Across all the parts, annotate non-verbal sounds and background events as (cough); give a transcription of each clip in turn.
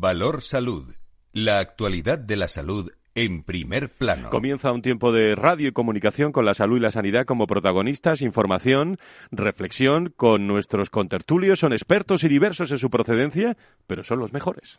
Valor Salud. La actualidad de la salud en primer plano. Comienza un tiempo de radio y comunicación con la salud y la sanidad como protagonistas, información, reflexión con nuestros contertulios. Son expertos y diversos en su procedencia, pero son los mejores.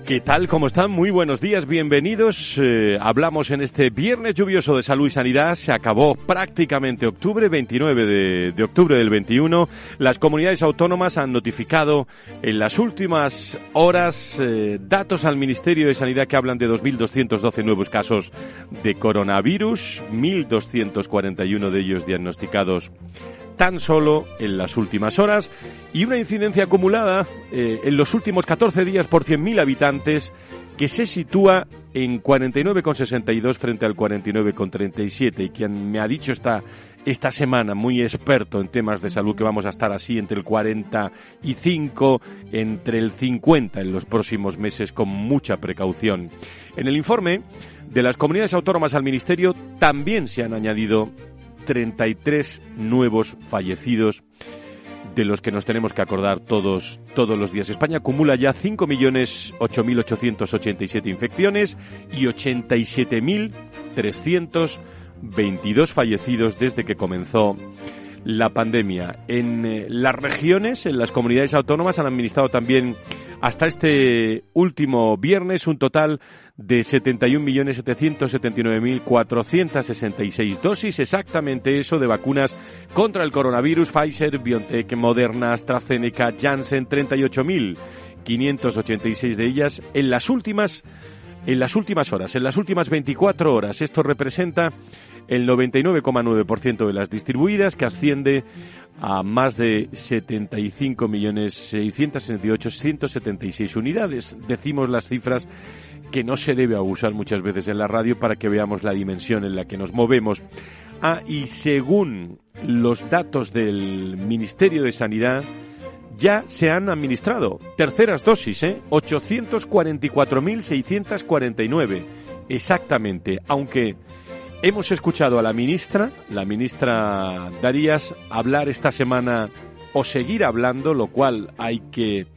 ¿Qué tal? ¿Cómo están? Muy buenos días, bienvenidos. Eh, hablamos en este viernes lluvioso de salud y sanidad. Se acabó prácticamente octubre, 29 de, octubre del 21. Las comunidades autónomas han notificado en las últimas horas eh, datos al Ministerio de Sanidad que hablan de 2.212 nuevos casos de coronavirus, 1.241 de ellos diagnosticados tan solo en las últimas horas y una incidencia acumulada eh, en los últimos 14 días por 100.000 habitantes que se sitúa en 49,62 frente al 49,37 y quien me ha dicho esta esta semana muy experto en temas de salud que vamos a estar así entre el 45 entre el 50 en los próximos meses con mucha precaución. En el informe de las comunidades autónomas al ministerio también se han añadido 33 nuevos fallecidos de los que nos tenemos que acordar todos, todos los días. España acumula ya 5.8.887 infecciones y 87.322 fallecidos desde que comenzó la pandemia. En eh, las regiones, en las comunidades autónomas, han administrado también hasta este último viernes un total de 71.779.466 dosis, exactamente eso de vacunas contra el coronavirus, Pfizer, BioNTech, Moderna, AstraZeneca, Janssen, 38.586 de ellas en las últimas en las últimas horas, en las últimas 24 horas. Esto representa el 99,9% de las distribuidas, que asciende a más de 75.668.176 unidades. Decimos las cifras que no se debe abusar muchas veces en la radio para que veamos la dimensión en la que nos movemos. Ah, y según los datos del Ministerio de Sanidad, ya se han administrado terceras dosis, ¿eh? 844.649. Exactamente, aunque hemos escuchado a la ministra, la ministra Darías, hablar esta semana o seguir hablando, lo cual hay que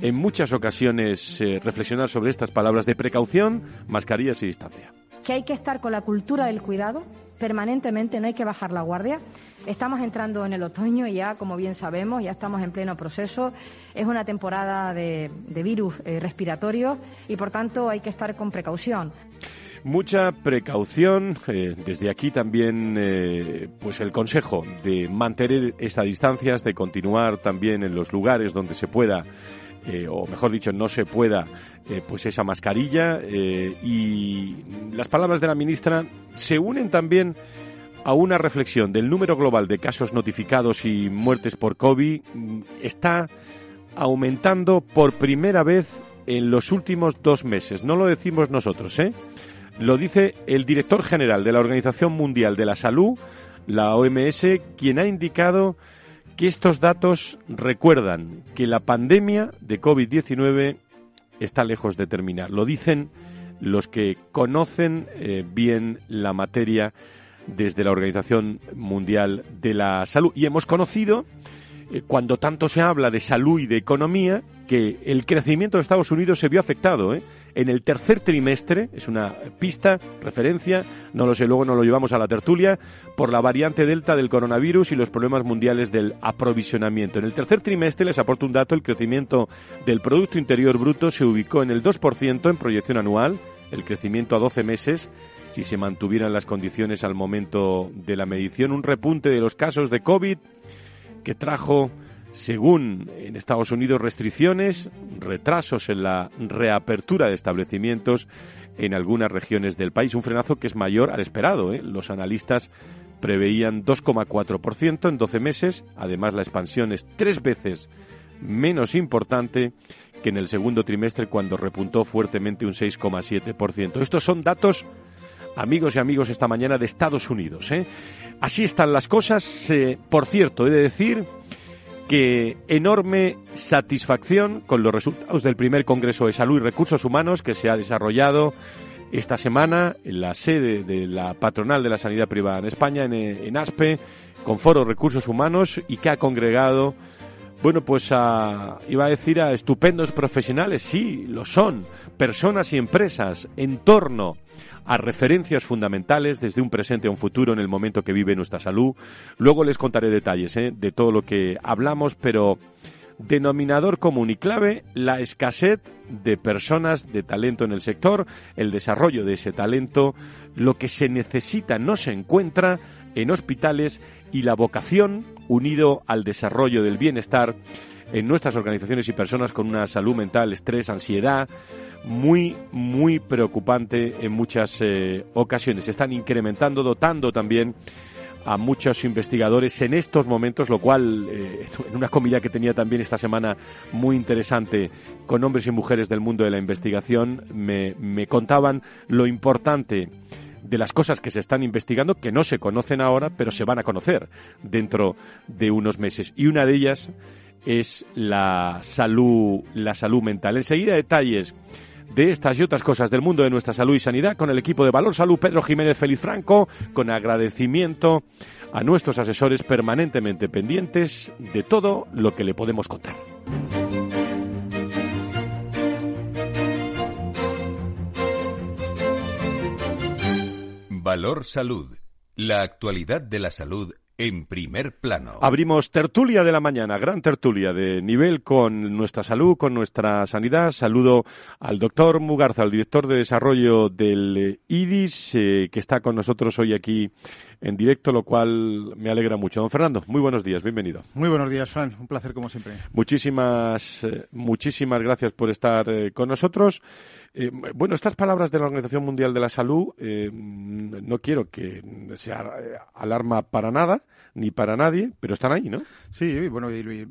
en muchas ocasiones eh, reflexionar sobre estas palabras de precaución, mascarillas y distancia. Que hay que estar con la cultura del cuidado permanentemente, no hay que bajar la guardia. Estamos entrando en el otoño ya, como bien sabemos, ya estamos en pleno proceso. Es una temporada de, virus eh, respiratorios y, por tanto, hay que estar con precaución. Mucha precaución. Eh, desde aquí también, pues el consejo de mantener estas distancias, de continuar también en los lugares donde se pueda eh, o mejor dicho, no se pueda, eh, pues esa mascarilla. Eh, y las palabras de la ministra se unen también a una reflexión del número global de casos notificados y muertes por COVID. Mm, está aumentando por primera vez en los últimos dos meses. No lo decimos nosotros, ¿eh? Lo dice el director general de la Organización Mundial de la Salud, la OMS, quien ha indicado que estos datos recuerdan que la pandemia de COVID-19 está lejos de terminar. Lo dicen los que conocen eh, bien la materia desde la Organización Mundial de la Salud. Y hemos conocido, eh, cuando tanto se habla de salud y de economía, que el crecimiento de Estados Unidos se vio afectado. ¿eh? En el tercer trimestre, es una pista, referencia, no lo sé, luego nos lo llevamos a la tertulia, por la variante Delta del coronavirus y los problemas mundiales del aprovisionamiento. En el tercer trimestre, les aporto un dato, el crecimiento del Producto Interior Bruto se ubicó en el 2% en proyección anual, el crecimiento a 12 meses, si se mantuvieran las condiciones al momento de la medición, un repunte de los casos de COVID que trajo según en Estados Unidos, restricciones, retrasos en la reapertura de establecimientos en algunas regiones del país. Un frenazo que es mayor al esperado. ¿eh? Los analistas preveían 2,4% en 12 meses. Además, la expansión es tres veces menos importante que en el segundo trimestre cuando repuntó fuertemente un 6,7%. Estos son datos amigos y amigos esta mañana de Estados Unidos. ¿eh? Así están las cosas. por cierto, he de decir que enorme satisfacción con los resultados del primer Congreso de Salud y Recursos Humanos que se ha desarrollado esta semana en la sede de la patronal de la sanidad privada en España, en, en ASPE, con Foro Recursos Humanos y que ha congregado bueno, pues iba a decir a estupendos profesionales, sí, lo son, personas y empresas en torno a referencias fundamentales desde un presente a un futuro en el momento que vive nuestra salud. Luego les contaré detalles ¿eh? de todo lo que hablamos, pero denominador común y clave, la escasez de personas de talento en el sector, el desarrollo de ese talento, lo que se necesita no se encuentra en hospitales y la vocación unido al desarrollo del bienestar en nuestras organizaciones y personas con una salud mental, estrés, ansiedad, muy, muy preocupante en muchas eh, ocasiones. Se están incrementando, dotando también a muchos investigadores en estos momentos, lo cual, eh, (laughs) en una comida que tenía también esta semana muy interesante con hombres y mujeres del mundo de la investigación, me, me contaban lo importante de las cosas que se están investigando que no se conocen ahora, pero se van a conocer dentro de unos meses. Y una de ellas es la salud, la salud mental. Enseguida detalles de estas y otras cosas del mundo de nuestra salud y sanidad con el equipo de Valor Salud Pedro Jiménez Feliz Franco, con agradecimiento a nuestros asesores permanentemente pendientes de todo lo que le podemos contar. Valor Salud. La actualidad de la salud en primer plano. Abrimos tertulia de la mañana, gran tertulia de nivel con nuestra salud, con nuestra sanidad. Saludo al doctor Mugarza, al director de desarrollo del IDIS, eh, que está con nosotros hoy aquí en directo, lo cual me alegra mucho. Don Fernando, muy buenos días, bienvenido. Muy buenos días, Fran, un placer como siempre. Muchísimas, eh, muchísimas gracias por estar eh, con nosotros. Eh, bueno, estas palabras de la Organización Mundial de la Salud no quiero que sea alarma para nada, ni para nadie, pero están ahí, ¿no? Sí, bueno, y,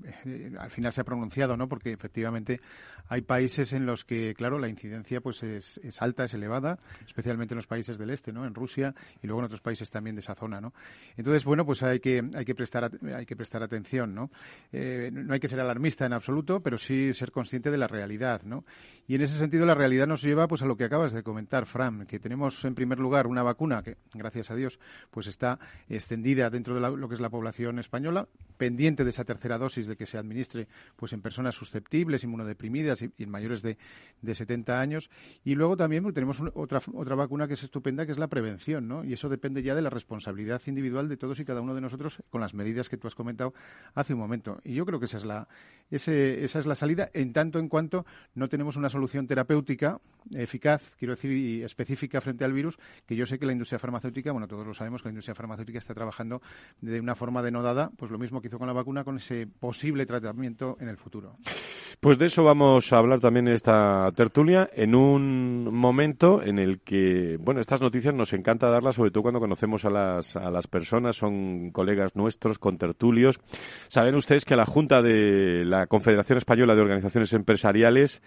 al final se ha pronunciado, ¿no? Porque efectivamente hay países en los que, claro, la incidencia pues es, es, alta, es elevada, especialmente en los países del este, ¿no? En Rusia y luego en otros países también de esa zona, ¿no? Entonces, bueno, pues hay que, hay que, prestar, hay que prestar atención, ¿no? Eh, no hay que ser alarmista en absoluto, pero sí ser consciente de la realidad, ¿no? Y en ese sentido la realidad nos lleva pues a lo que acabas de comentar, Fran, que tenemos en primer lugar una vacuna que, gracias a Dios, pues está extendida dentro de lo que es la población española, pendiente de esa tercera dosis de que se administre pues en personas susceptibles, inmunodeprimidas, y, en mayores de, de 70 años. Y luego también pues, tenemos otra, otra vacuna que es estupenda, que es la prevención, ¿no? Y eso depende ya de la responsabilidad individual de todos y cada uno de nosotros con las medidas que tú has comentado hace un momento. Y yo creo que esa es la, ese, esa es la salida, en tanto en cuanto no tenemos una solución terapéutica eficaz, quiero decir, y específica frente al virus, que yo sé que la industria farmacéutica, bueno, todos lo sabemos que la industria farmacéutica está trabajando de una forma denodada, pues lo mismo que hizo con la vacuna, con ese posible tratamiento en el futuro. Pues de eso vamos a hablar también en esta tertulia en un momento en el que, bueno, estas noticias nos encanta darlas, sobre todo cuando conocemos a las, a las personas, son colegas nuestros, con tertulios. Saben ustedes que la Junta de la Confederación Española de Organizaciones Empresariales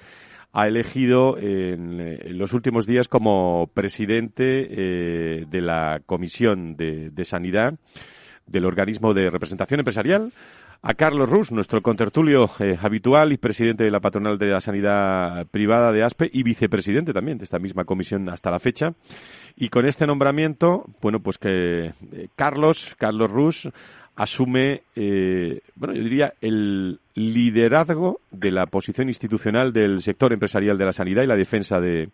ha elegido en, los últimos días como presidente eh, de la Comisión de, de Sanidad del organismo de representación empresarial a Carlos Rus, nuestro contertulio eh, habitual y presidente de la patronal de la sanidad privada de ASPE y vicepresidente también de esta misma comisión hasta la fecha. Y con este nombramiento, bueno, pues que eh, Carlos, Carlos Rus, asume, eh, bueno, yo diría, el liderazgo de la posición institucional del sector empresarial de la sanidad y la defensa de,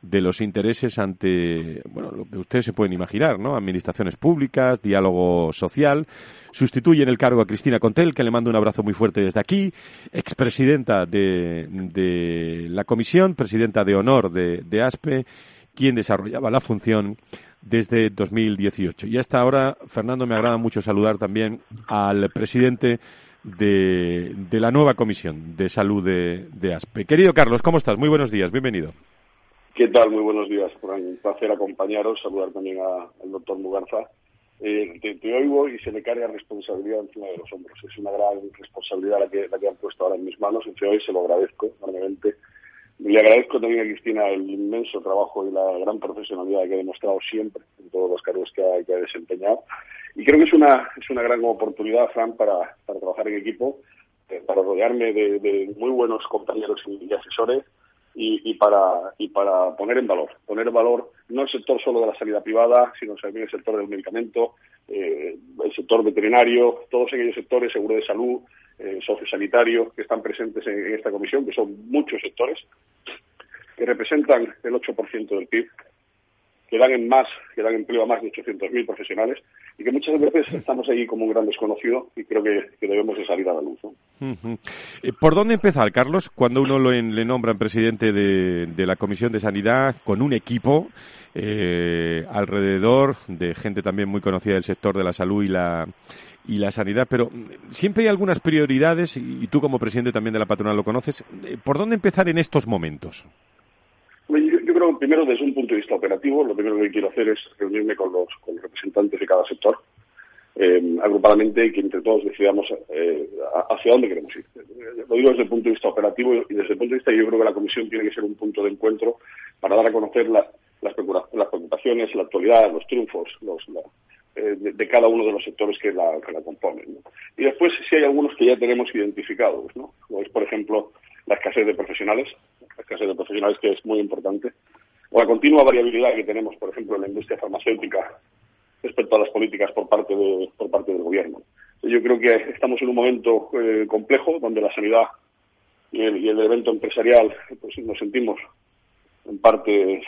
de los intereses ante, bueno, lo que ustedes se pueden imaginar, ¿no? Administraciones públicas, diálogo social. Sustituye en el cargo a Cristina Contel, que le mando un abrazo muy fuerte desde aquí, expresidenta de, de la comisión, presidenta de honor de, de ASPE, quien desarrollaba la función desde 2018. Y hasta ahora, Fernando, me agrada mucho saludar también al presidente de, de la nueva comisión de salud de, de ASPE. Querido Carlos, ¿cómo estás? Muy buenos días, bienvenido. ¿Qué tal? Muy buenos días. Un placer acompañaros, saludar también al doctor Mugarza. Eh, te, oigo y se me carga responsabilidad encima de los hombros. Es una gran responsabilidad la que, la que han puesto ahora en mis manos. Entre hoy se lo agradezco enormemente Le agradezco también a Cristina el inmenso trabajo y la gran profesionalidad que ha demostrado siempre en todos los cargos que ha, desempeñado. Y creo que es una, es una gran oportunidad, Fran, para, para trabajar en equipo, eh, para rodearme de, muy buenos compañeros y, asesores y, para, y para poner en valor, poner en valor no el sector solo de la sanidad privada, sino también el sector del medicamento, eh, el sector veterinario, todos aquellos sectores, seguro de salud, eh, sociosanitario, que están presentes en, esta comisión, que son muchos sectores, que representan el 8% del PIB, que dan, en más, que dan empleo a más de 800.000 profesionales y que muchas veces estamos ahí como un gran desconocido y creo que, debemos de salir a la luz. Eh, ¿Por dónde empezar, Carlos, cuando uno lo le nombra presidente de, la Comisión de Sanidad con un equipo eh, alrededor de gente también muy conocida del sector de la salud y la, y la sanidad, pero siempre hay algunas prioridades, y tú como presidente también de la patronal lo conoces, eh, ¿por dónde empezar en estos momentos? Creo que primero desde un punto de vista operativo, lo primero que quiero hacer es reunirme con los, representantes de cada sector, eh, agrupadamente, y que entre todos decidamos eh, hacia dónde queremos ir. Lo digo desde el punto de vista operativo y desde el punto de vista yo creo que la comisión tiene que ser un punto de encuentro para dar a conocer las, preocupaciones, la actualidad, los triunfos, los, eh, de, cada uno de los sectores que la, componen. Y después si hay algunos que ya tenemos identificados, ¿no? Como es, por ejemplo, la escasez de profesionales, la escasez de profesionales que es muy importante, o la continua variabilidad que tenemos, por ejemplo, en la industria farmacéutica respecto a las políticas por parte, de, por parte del gobierno. Yo creo que estamos en un momento eh, complejo donde la sanidad y el, evento empresarial pues nos sentimos en parte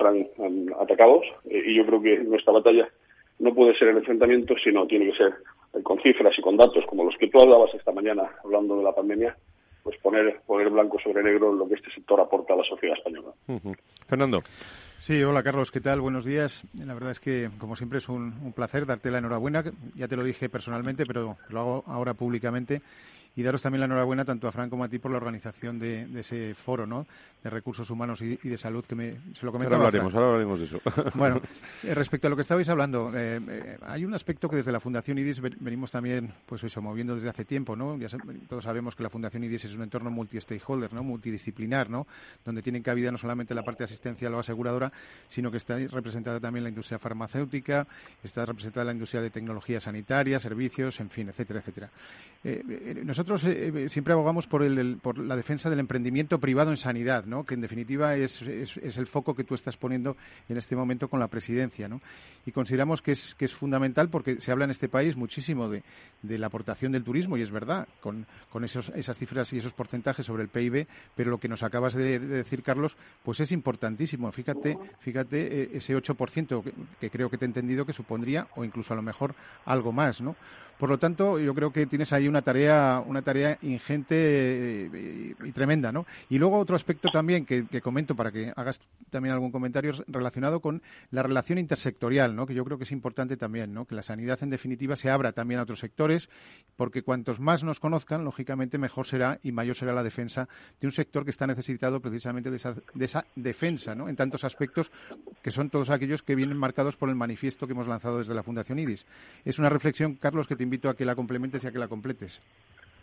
atacados eh, y yo creo que nuestra batalla no puede ser el enfrentamiento, sino tiene que ser con cifras y con datos como los que tú hablabas esta mañana hablando de la pandemia, pues poner, poner blanco sobre negro lo que este sector aporta a la sociedad española. Fernando. Sí, hola Carlos, ¿qué tal? Buenos días. La verdad es que, como siempre, es un, un placer darte la enhorabuena. Ya te lo dije personalmente, pero lo hago ahora públicamente y daros también la enhorabuena tanto a Fran como a ti por la organización de, ese foro ¿no? de recursos humanos y, de salud que me, se lo comentaba. Ahora hablaremos, ahora hablaremos de eso. (laughs) Bueno, (laughs) eh, respecto a lo que estabais hablando, eh, eh, hay un aspecto que desde la Fundación IDIS venimos también, pues eso, moviendo desde hace tiempo, ¿no? Ya todos sabemos que la Fundación IDIS es un entorno multi-stakeholder, ¿no? Multidisciplinar, ¿no? Donde tienen cabida no solamente la parte asistencial o aseguradora, sino que está representada también la industria farmacéutica, está representada la industria de tecnología sanitaria, servicios, en fin, etcétera, etcétera. Nosotros siempre abogamos por, el, por la defensa del emprendimiento privado en sanidad, ¿no? que en definitiva es, es, el foco que tú estás poniendo en este momento con la presidencia. Y consideramos que es, que es fundamental porque se habla en este país muchísimo de, de la aportación del turismo, y es verdad, con, con esos, esas cifras y esos porcentajes sobre el PIB, pero lo que nos acabas de, decir, Carlos, pues es importantísimo. Fíjate, fíjate eh, ese 8% que, que creo que te he entendido que supondría, o incluso a lo mejor algo más, ¿no? Por lo tanto, yo creo que tienes ahí una tarea, una tarea ingente eh, y, tremenda, ¿no? Y luego otro aspecto también que, comento para que hagas también algún comentario relacionado con la relación intersectorial, ¿no? Que yo creo que es importante también, ¿no? Que la sanidad en definitiva se abra también a otros sectores, porque cuantos más nos conozcan, lógicamente mejor será y mayor será la defensa de un sector que está necesitado precisamente de esa, de esa defensa, ¿no? En tantos aspectos que son todos aquellos que vienen marcados por el manifiesto que hemos lanzado desde la Fundación IDIS. Es una reflexión, Carlos, que te invito a que la complementes y a que la completes.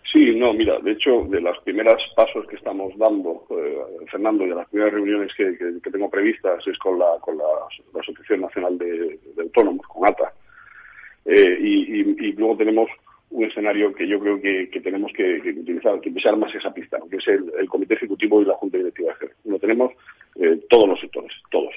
Sí, no, mira, de hecho, de los primeros pasos que estamos dando, eh, Fernando, y de las primeras reuniones que, tengo previstas es con la, con la, Asociación Nacional de, Autónomos, con ATA. Eh, y, luego tenemos un escenario que yo creo que, tenemos que, utilizar, que empezar más esa pista, que es el, Comité Ejecutivo y la Junta Directiva de Lo tenemos eh, todos los sectores, todos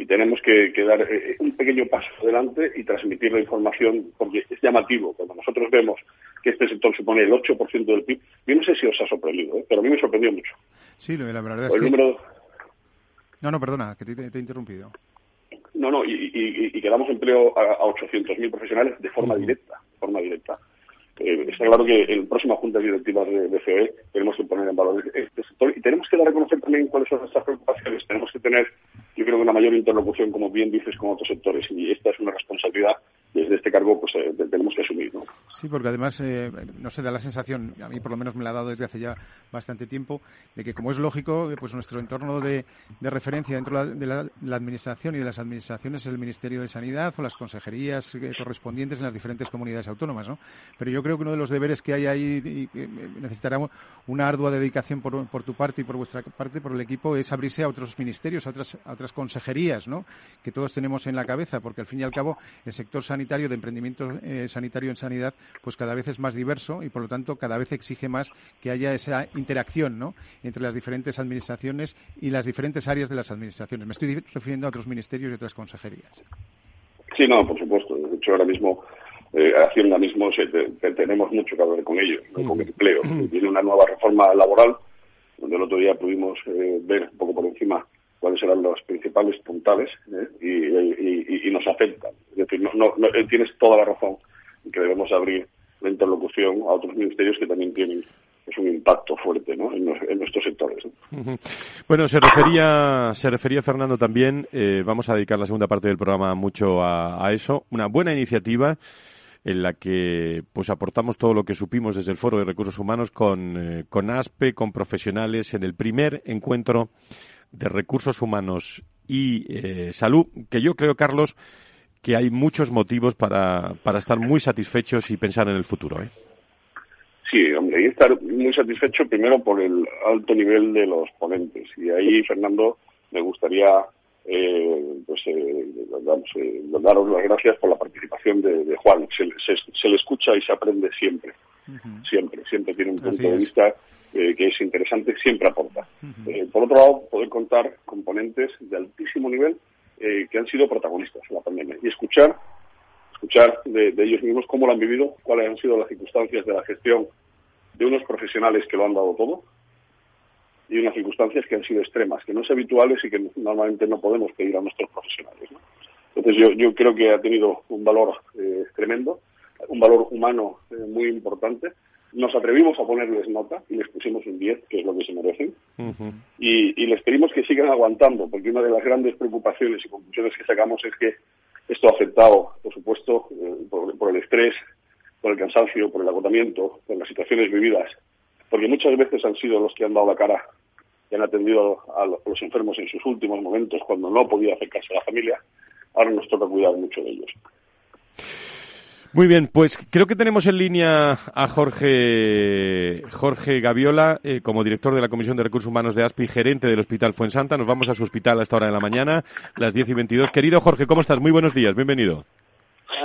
y tenemos que, dar eh, un pequeño paso adelante y transmitir la información porque es llamativo. Cuando nosotros vemos que este sector supone el 8% del PIB, yo no sé si os ha sorprendido, ¿eh? pero a mí me sorprendió mucho. Sí, la verdad es que... No, no, perdona, que te, he interrumpido. No, no, y, que damos empleo a, a 800.000 profesionales de forma directa, forma directa. Eh, está claro que en próxima junta directiva de, de COE tenemos que poner en valor este sector y tenemos que dar a también cuáles son nuestras preocupaciones. Tenemos que tener, yo creo que una mayor interlocución, como bien dices, con otros sectores y esta es una responsabilidad desde este cargo pues eh, tenemos que asumir. ¿no? Sí, porque además, eh, no se da la sensación, a mí por lo menos me la ha dado desde hace ya bastante tiempo, de que como es lógico, eh, pues nuestro entorno de, referencia dentro de la, administración y de las administraciones es el Ministerio de Sanidad o las consejerías correspondientes en las diferentes comunidades autónomas, ¿no? Pero yo creo que uno de los deberes que hay ahí y, necesitará una ardua dedicación por, tu parte y por vuestra parte, por el equipo, es abrirse a otros ministerios, a otras, a otras consejerías, ¿no? Que todos tenemos en la cabeza, porque al fin y al cabo el sector sanitario, de emprendimiento sanitario en sanidad, pues cada vez es más diverso y por lo tanto cada vez exige más que haya esa interacción ¿no? entre las diferentes administraciones y las diferentes áreas de las administraciones. Me estoy refiriendo a otros ministerios y otras consejerías. Sí, no, por supuesto. De hecho, ahora mismo eh, Hacienda mismo tenemos mucho que hablar con ellos, con el empleo. Tiene una nueva reforma laboral, donde el otro día pudimos eh, ver un poco por encima cuáles eran los principales puntales ¿eh? y, decir, no, no, tienes toda la razón que debemos abrir la interlocución a otros ministerios que también tienen pues, un impacto fuerte ¿no? en, nuestros sectores. Bueno, se refería, se refería Fernando también, eh, vamos a dedicar la segunda parte del programa mucho a, eso, una buena iniciativa en la que pues aportamos todo lo que supimos desde el Foro de Recursos Humanos con, eh, con ASPE, con profesionales en el primer encuentro de recursos humanos y eh, salud, que yo creo, Carlos, que hay muchos motivos para, para estar muy satisfechos y pensar en el futuro. ¿eh? Sí, hombre, y estar muy satisfecho primero por el alto nivel de los ponentes. Y ahí, Fernando, me gustaría eh, pues, eh, eh daros las gracias por la participación de, Juan. Se, le escucha y se aprende siempre. Siempre, siempre tiene un punto de vista eh, que es interesante, siempre aporta. por otro lado, poder contar con ponentes de altísimo nivel eh, que han sido protagonistas en la pandemia y escuchar escuchar de, ellos mismos cómo lo han vivido, cuáles han sido las circunstancias de la gestión de unos profesionales que lo han dado todo y unas circunstancias que han sido extremas, que no son habituales y que normalmente no podemos pedir a nuestros profesionales. Entonces yo, yo creo que ha tenido un valor eh, tremendo, un valor humano eh, muy importante nos atrevimos a ponerles nota y les pusimos un 10, que es lo que se merecen, y, les pedimos que sigan aguantando, porque una de las grandes preocupaciones y conclusiones que sacamos es que esto ha afectado, por supuesto, eh, por, el estrés, por el cansancio, por el agotamiento, por las situaciones vividas, porque muchas veces han sido los que han dado la cara y han atendido a los enfermos en sus últimos momentos cuando no podía acercarse a la familia. Ahora nos toca cuidar mucho de ellos. Muy bien, pues creo que tenemos en línea a Jorge, Jorge Gaviola, eh, como director de la Comisión de Recursos Humanos de ASPI, gerente del Hospital Fuensanta. Nos vamos a su hospital a esta hora de la mañana, las 10 y 22. Querido Jorge, ¿cómo estás? Muy buenos días, bienvenido.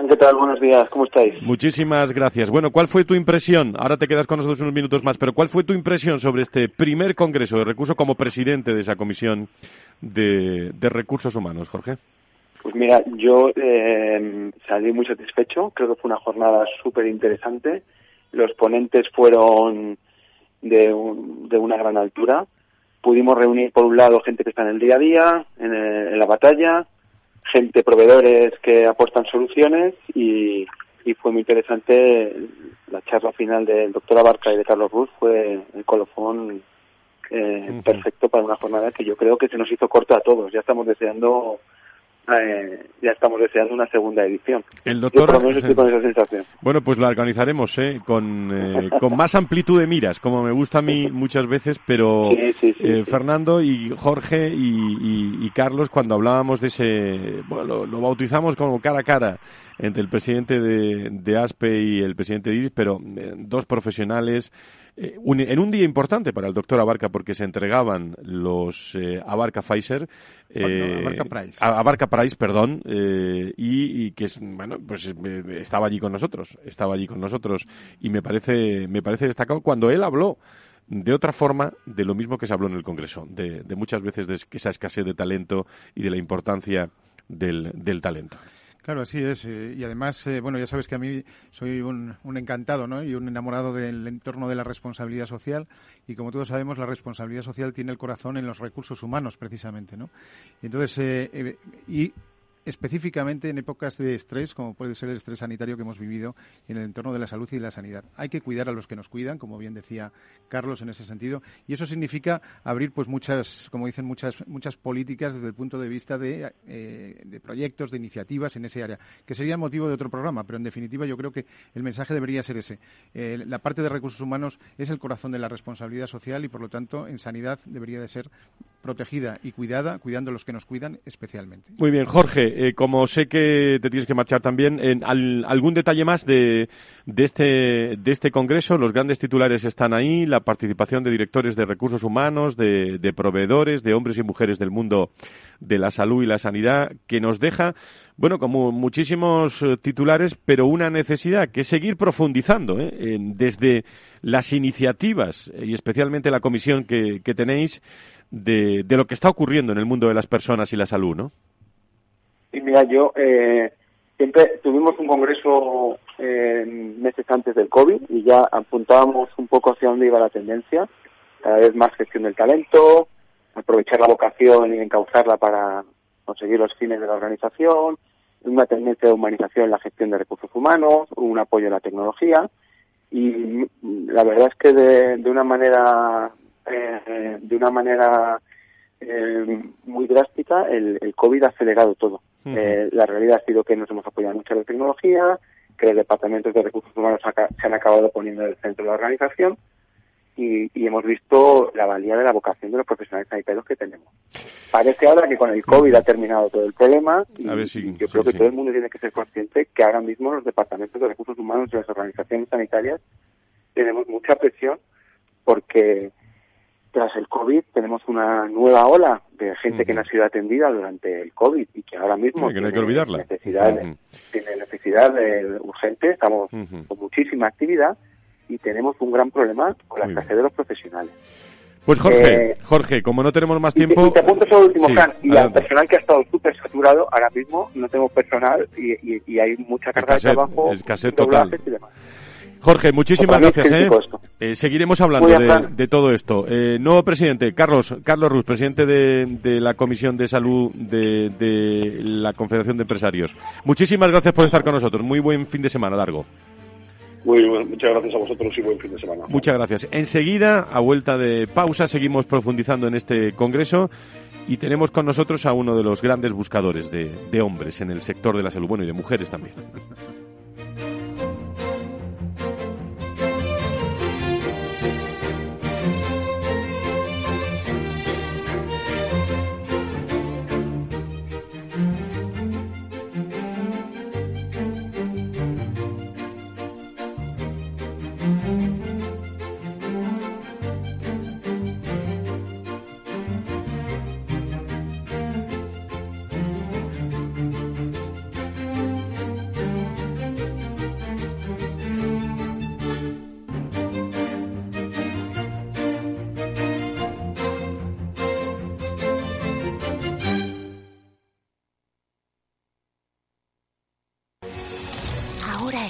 ¿Qué tal? Buenos días, ¿cómo estáis? Muchísimas gracias. Bueno, ¿cuál fue tu impresión? Ahora te quedas con nosotros unos minutos más, pero ¿cuál fue tu impresión sobre este primer Congreso de Recursos como presidente de esa Comisión de Recursos Humanos, Jorge? Pues mira, yo eh, salí muy satisfecho, creo que fue una jornada súper interesante. Los ponentes fueron de, de, una gran altura. Pudimos reunir, por un lado, gente que está en el día a día, en, la batalla, gente, proveedores que aportan soluciones y, y fue muy interesante la charla final del doctor Abarca y de Carlos Ruz, fue el colofón eh, perfecto para una jornada que yo creo que se nos hizo corta a todos. Ya estamos deseando eh, ya estamos deseando una segunda edición. El doctor, con esa sensación. Bueno, pues la organizaremos ¿eh? Con, eh, con más amplitud de miras, como me gusta a mí (laughs) muchas veces, pero eh, Fernando y Jorge y, Carlos, cuando hablábamos de ese, bueno, lo, bautizamos como cara a cara entre el presidente de, de ASPE y el presidente de IRIS, pero dos profesionales eh, en un día importante para el doctor Abarca porque se entregaban los eh, Abarca Pfizer, eh, Abarca Price, Abarca Price, perdón, y, que bueno, pues estaba allí con nosotros, estaba allí con nosotros y me parece me parece destacado cuando él habló de otra forma de lo mismo que se habló en el Congreso, de, muchas veces de esa escasez de talento y de la importancia del talento. Claro, así es. Eh, y además, eh, bueno, ya sabes que a mí soy un, encantado ¿no? y un enamorado del entorno de la responsabilidad social. Y como todos sabemos, la responsabilidad social tiene el corazón en los recursos humanos, precisamente. ¿no? Y entonces, eh, y específicamente en épocas de estrés, como puede ser el estrés sanitario que hemos vivido en el entorno de la salud y de la sanidad. Hay que cuidar a los que nos cuidan, como bien decía Carlos en ese sentido, y eso significa abrir, pues muchas, como dicen, muchas muchas políticas desde el punto de vista de, eh, proyectos, de iniciativas en ese área, que sería motivo de otro programa, pero en definitiva yo creo que el mensaje debería ser ese. La parte de recursos humanos es el corazón de la responsabilidad social y, por lo tanto, en sanidad debería de ser protegida y cuidada, cuidando a los que nos cuidan especialmente. Muy bien, Jorge, eh, como sé que te tienes que marchar también, en ¿algún detalle más de, este, de este congreso? Los grandes titulares están ahí, la participación de directores de recursos humanos, de, proveedores, de hombres y mujeres del mundo de la salud y la sanidad, que nos deja bueno, como muchísimos eh, titulares, pero una necesidad que es seguir profundizando ¿eh? desde las iniciativas y especialmente la comisión que, que tenéis de, de, lo que está ocurriendo en el mundo de las personas y la salud, ¿no? Y mira, yo eh, siempre tuvimos un congreso eh, meses antes del COVID y ya apuntábamos un poco hacia dónde iba la tendencia, cada vez más gestión del talento, aprovechar la vocación y encauzarla para conseguir los fines de la organización, una tendencia de humanización en la gestión de recursos humanos, un apoyo a la tecnología y la verdad es que de, de una manera eh, de una manera eh, muy drástica el, el, COVID ha acelerado todo. Uh -huh. eh, la realidad ha sido que nos hemos apoyado mucho en la tecnología, que los departamentos de recursos humanos se han acabado poniendo en el centro de la organización y, y, hemos visto la valía de la vocación de los profesionales sanitarios que tenemos. Parece ahora que con el COVID ha terminado todo el problema y, yo sí, creo que sí. todo el mundo tiene que ser consciente que ahora mismo los departamentos de recursos humanos y las organizaciones sanitarias tenemos mucha presión porque tras el COVID tenemos una nueva ola de gente uh -huh. que no ha sido atendida durante el COVID y que ahora mismo sí, que no hay que olvidarla. necesidad, uh -huh. tiene necesidad de, urgente, estamos uh -huh. con muchísima actividad y tenemos un gran problema con la escasez de los profesionales. Pues Jorge, eh, Jorge, como no tenemos más tiempo... Y te, y te apunto sobre el último, sí, Fran, y al personal que ha estado súper saturado, ahora mismo no tenemos personal y, y, hay mucha carga de trabajo, escasez total. y demás. Jorge, muchísimas gracias. ¿eh? Eh, seguiremos hablando de, de, todo esto. Eh, nuevo presidente, Carlos, Carlos Ruz, presidente de, de la Comisión de Salud de, de, la Confederación de Empresarios. Muchísimas gracias por estar con nosotros. Muy buen fin de semana largo. Muy bueno, muchas gracias a vosotros y buen fin de semana. Muchas gracias. Enseguida, a vuelta de pausa, seguimos profundizando en este congreso y tenemos con nosotros a uno de los grandes buscadores de, de hombres en el sector de la salud, bueno, y de mujeres también.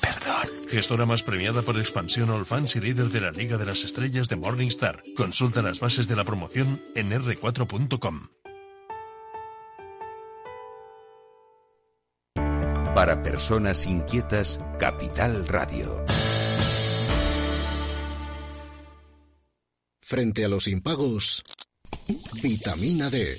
Perdón. Gestora más premiada por expansión All Fans y líder de la Liga de las Estrellas de Morningstar. Consulta las bases de la promoción en r4.com. Para personas inquietas, Capital Radio. Frente a los impagos, vitamina D,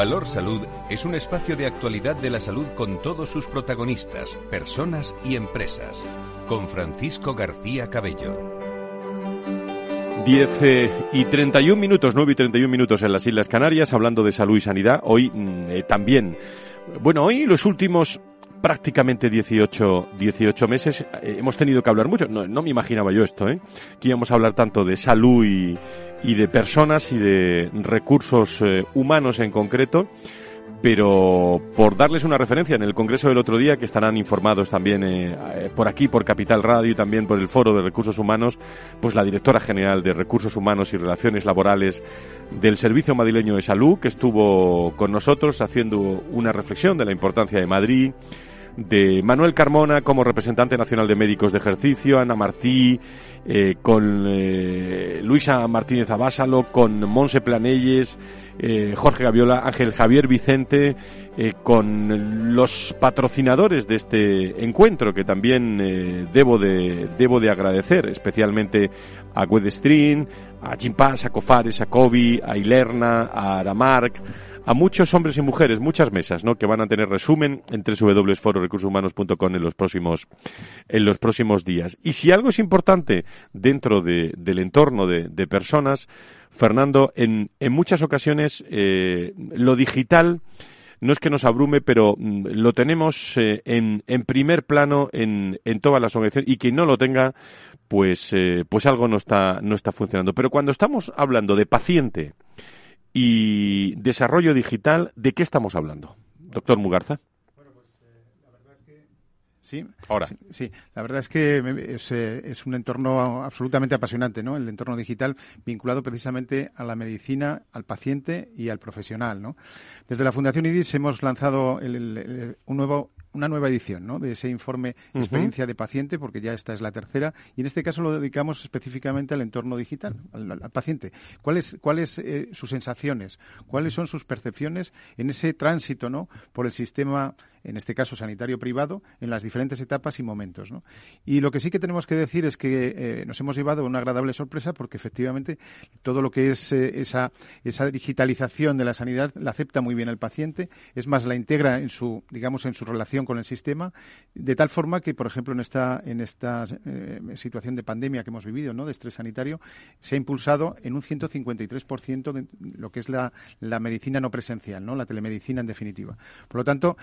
Valor Salud es un espacio de actualidad de la salud con todos sus protagonistas, personas y empresas. Con Francisco García Cabello. 10 eh, y 31 minutos, 9 y 31 minutos en las Islas Canarias, hablando de salud y sanidad. Hoy mm, eh, también, bueno, hoy los últimos prácticamente 18, 18 meses eh, hemos tenido que hablar mucho. No, no me imaginaba yo esto, ¿eh? Que íbamos a hablar tanto de salud y, y de personas y de recursos eh, humanos en concreto. Pero por darles una referencia, en el Congreso del otro día, que estarán informados también eh, eh, por aquí, por Capital Radio y también por el Foro de Recursos Humanos, pues la directora general de Recursos Humanos y Relaciones Laborales del Servicio Madrileño de Salud, que estuvo con nosotros haciendo una reflexión de la importancia de Madrid, de Manuel Carmona como representante nacional de médicos de ejercicio, Ana Martí, eh, con eh, Luisa Martínez Abásalo, con Monse Planelles, eh, Jorge Gaviola, Ángel Javier Vicente, con los patrocinadores de este encuentro que también debo de debo de agradecer, especialmente a Wedestream, a Chimpás, a Cofares, a Kobe, a Ilerna, a Aramark, a muchos hombres y mujeres, muchas mesas, ¿no? Que van a tener resumen en www.fororecursoshumanos.com en los próximos, en los próximos días. Y si algo es importante dentro de, del entorno de, de personas, Fernando, en, en muchas ocasiones eh, lo digital no es que nos abrume, pero mm, lo tenemos eh, en, en, primer plano en, en, todas las organizaciones y quien no lo tenga, pues, eh, pues algo no está, no está funcionando. Pero cuando estamos hablando de paciente, y desarrollo digital, ¿de qué estamos hablando? Doctor Mugarza. Sí, Ahora. Sí, la verdad es que es, eh, es, un entorno absolutamente apasionante, ¿no? El entorno digital vinculado precisamente a la medicina, al paciente y al profesional, ¿no? Desde la Fundación IDIS hemos lanzado un nuevo una nueva edición ¿no? de ese informe experiencia de paciente, porque ya esta es la tercera, y en este caso lo dedicamos específicamente al entorno digital, al, paciente. ¿Cuáles cuáles eh, sus sensaciones? ¿Cuáles son sus percepciones en ese tránsito ¿no? por el sistema en este caso sanitario privado, en las diferentes etapas y momentos. ¿no? Y lo que sí que tenemos que decir es que eh, nos hemos llevado una agradable sorpresa porque efectivamente todo lo que es eh, esa, esa digitalización de la sanidad la acepta muy bien el paciente, es más, la integra en su, digamos, en su relación con el sistema, de tal forma que, por ejemplo, en esta, en esta eh, situación de pandemia que hemos vivido, ¿no? de estrés sanitario, se ha impulsado en un 153% de lo que es la, la medicina no presencial, ¿no? la telemedicina en definitiva. Por lo tanto,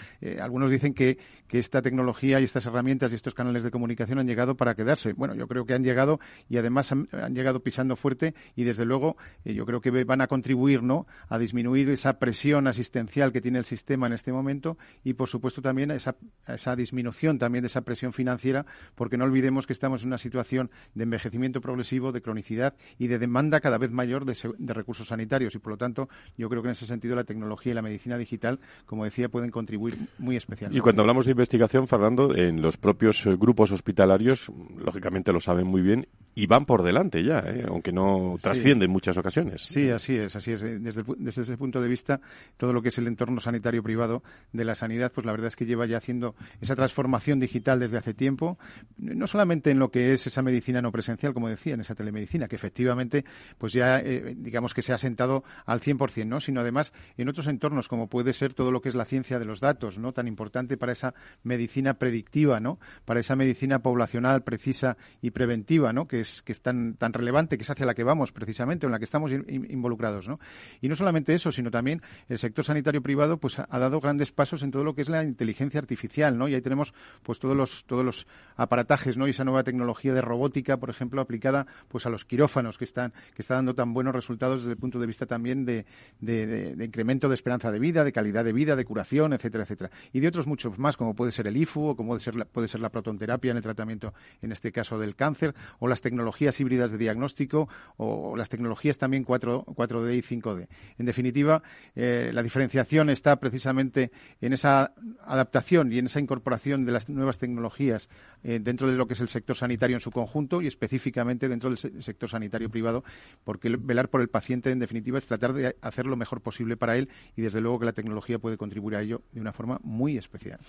algunos dicen que, esta tecnología y estas herramientas y estos canales de comunicación han llegado para quedarse. Bueno, yo creo que han llegado y además han, llegado pisando fuerte y desde luego eh, yo creo que van a contribuir ¿no? a disminuir esa presión asistencial que tiene el sistema en este momento y por supuesto también esa, esa disminución también de esa presión financiera, porque no olvidemos que estamos en una situación de envejecimiento progresivo, de cronicidad y de demanda cada vez mayor de, de recursos sanitarios. Y por lo tanto, yo creo que en ese sentido la tecnología y la medicina digital, como decía, pueden contribuir muy especialmente. Y cuando hablamos de investigación, Fernando, en los propios eh, grupos hospitalarios, lógicamente lo saben muy bien y van por delante ya, ¿eh? aunque no trasciende en muchas ocasiones. Sí, así es, así es. Desde, desde ese punto de vista, todo lo que es el entorno sanitario privado de la sanidad, pues la verdad es que lleva ya haciendo esa transformación digital desde hace tiempo, no solamente en lo que es esa medicina no presencial, como decía, en esa telemedicina, que efectivamente, pues ya, eh, digamos que se ha sentado al 100%, ¿no? Sino además en otros entornos, como puede ser todo lo que es la ciencia de los datos, ¿no? Tan importante para esa medicina predictiva, ¿no? Para esa medicina poblacional precisa y preventiva, ¿no? Que es, que es tan, tan relevante, que es hacia la que vamos precisamente, en la que estamos involucrados, ¿no? Y no solamente eso, sino también el sector sanitario privado, pues ha, dado grandes pasos en todo lo que es la inteligencia artificial, ¿no? Y ahí tenemos, pues todos los, todos los aparatajes, ¿no? Y esa nueva tecnología de robótica, por ejemplo, aplicada, pues a los quirófanos, que están, que está dando tan buenos resultados desde el punto de vista también de, de, de, incremento de esperanza de vida, de calidad de vida, de curación, etcétera, etcétera. Y de otros muchos más, como puede ser el IFU o como puede ser la, puede ser la protonterapia en el tratamiento, en este caso del cáncer, o las tecnologías híbridas de diagnóstico, o, las tecnologías también 4, 4D y 5D. En definitiva, eh, la diferenciación está precisamente en esa adaptación y en esa incorporación de las nuevas tecnologías eh, dentro de lo que es el sector sanitario en su conjunto y específicamente dentro del sector sanitario privado, porque velar por el paciente, en definitiva, es tratar de hacer lo mejor posible para él y, desde luego, que la tecnología puede contribuir a ello de una forma muy especial.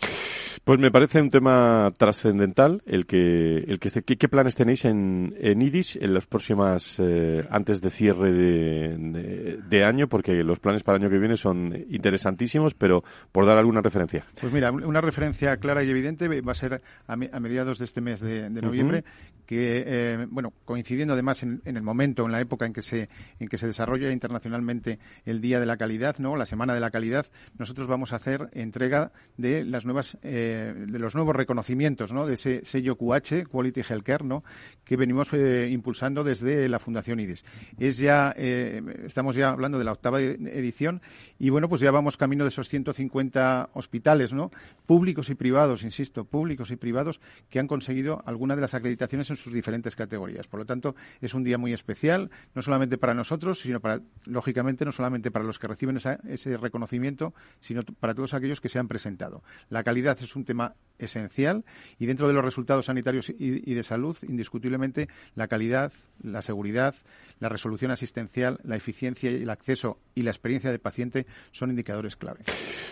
Pues me parece un tema trascendental el que, el que ¿qué, planes tenéis en, en IDIS en las próximas, eh, antes de cierre de, de, año? Porque los planes para el año que viene son interesantísimos, pero por dar alguna referencia. Pues mira, una referencia clara y evidente va a ser a, mediados de este mes de, noviembre, que, eh, bueno, coincidiendo además en, en, el momento, en la época en que se, en que se desarrolla internacionalmente el Día de la Calidad, ¿no? La Semana de la Calidad, nosotros vamos a hacer entrega de las nuevas, eh, de los nuevos reconocimientos, ¿no? De ese sello QH, Quality Healthcare, ¿no? Que venimos eh, impulsando desde la Fundación IDES. Es ya, eh, estamos ya hablando de la octava edición y bueno, pues ya vamos camino de esos 150 hospitales, ¿no? Públicos y privados, insisto, públicos y privados que han conseguido alguna de las acreditaciones en sus diferentes categorías. Por lo tanto, es un día muy especial, no solamente para nosotros, sino para, lógicamente, no solamente para los que reciben ese reconocimiento, sino para todos aquellos que se han presentado. La calidad es un tema esencial y dentro de los resultados sanitarios y, de salud, indiscutiblemente, la calidad, la seguridad, la resolución asistencial, la eficiencia y el acceso y la experiencia del paciente son indicadores clave.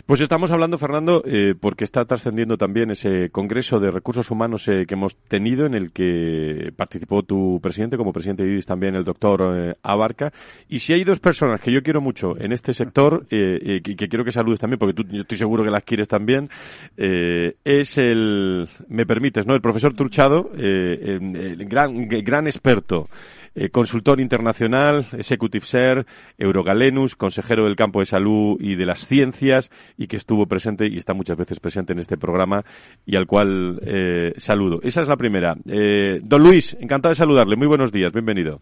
Pues estamos hablando, Fernando, eh, porque está trascendiendo también ese Congreso de Recursos Humanos eh, que hemos tenido en el que participó tu presidente, como presidente de IDIS también el doctor eh, Abarca. Y si hay dos personas que yo quiero mucho en este sector y que quiero que saludes también, porque tú, yo estoy seguro que las quieres también, es el, me permites, ¿no? El profesor Truchado, el gran, gran experto eh, consultor internacional, Executive Ser, Eurogalenus, consejero del campo de salud y de las ciencias y que estuvo presente y está muchas veces presente en este programa y al cual eh, saludo. Esa es la primera. Eh, don Luis, encantado de saludarle. Muy buenos días, bienvenido.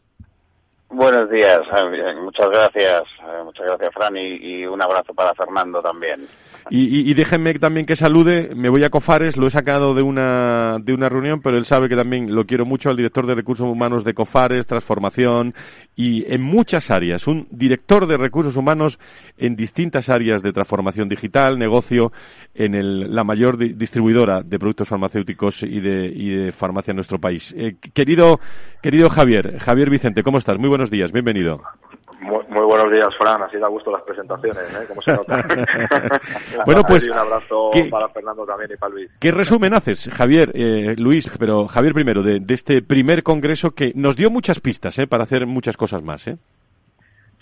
Buenos días, muchas gracias, muchas gracias Fran y, un abrazo para Fernando también. Y, y, déjenme también que salude, me voy a Cofares, lo he sacado de una, de una reunión, pero él sabe que también lo quiero mucho al director de recursos humanos de Cofares, transformación y en muchas áreas, un director de recursos humanos en distintas áreas de transformación digital, negocio, en el, la mayor distribuidora de productos farmacéuticos y de, y de farmacia en nuestro país. Eh, querido, querido Javier, Javier Vicente, ¿cómo estás? Muy buenos días, bienvenido. Muy, buenos días, Fran. Así da gusto las presentaciones, ¿eh? Como se nota. (laughs) (laughs) bueno, pues. un abrazo para Fernando también y para Luis. ¿Qué resumen haces, Javier, eh, Luis, pero Javier primero, de, este primer congreso que nos dio muchas pistas, ¿eh? Para hacer muchas cosas más, ¿eh?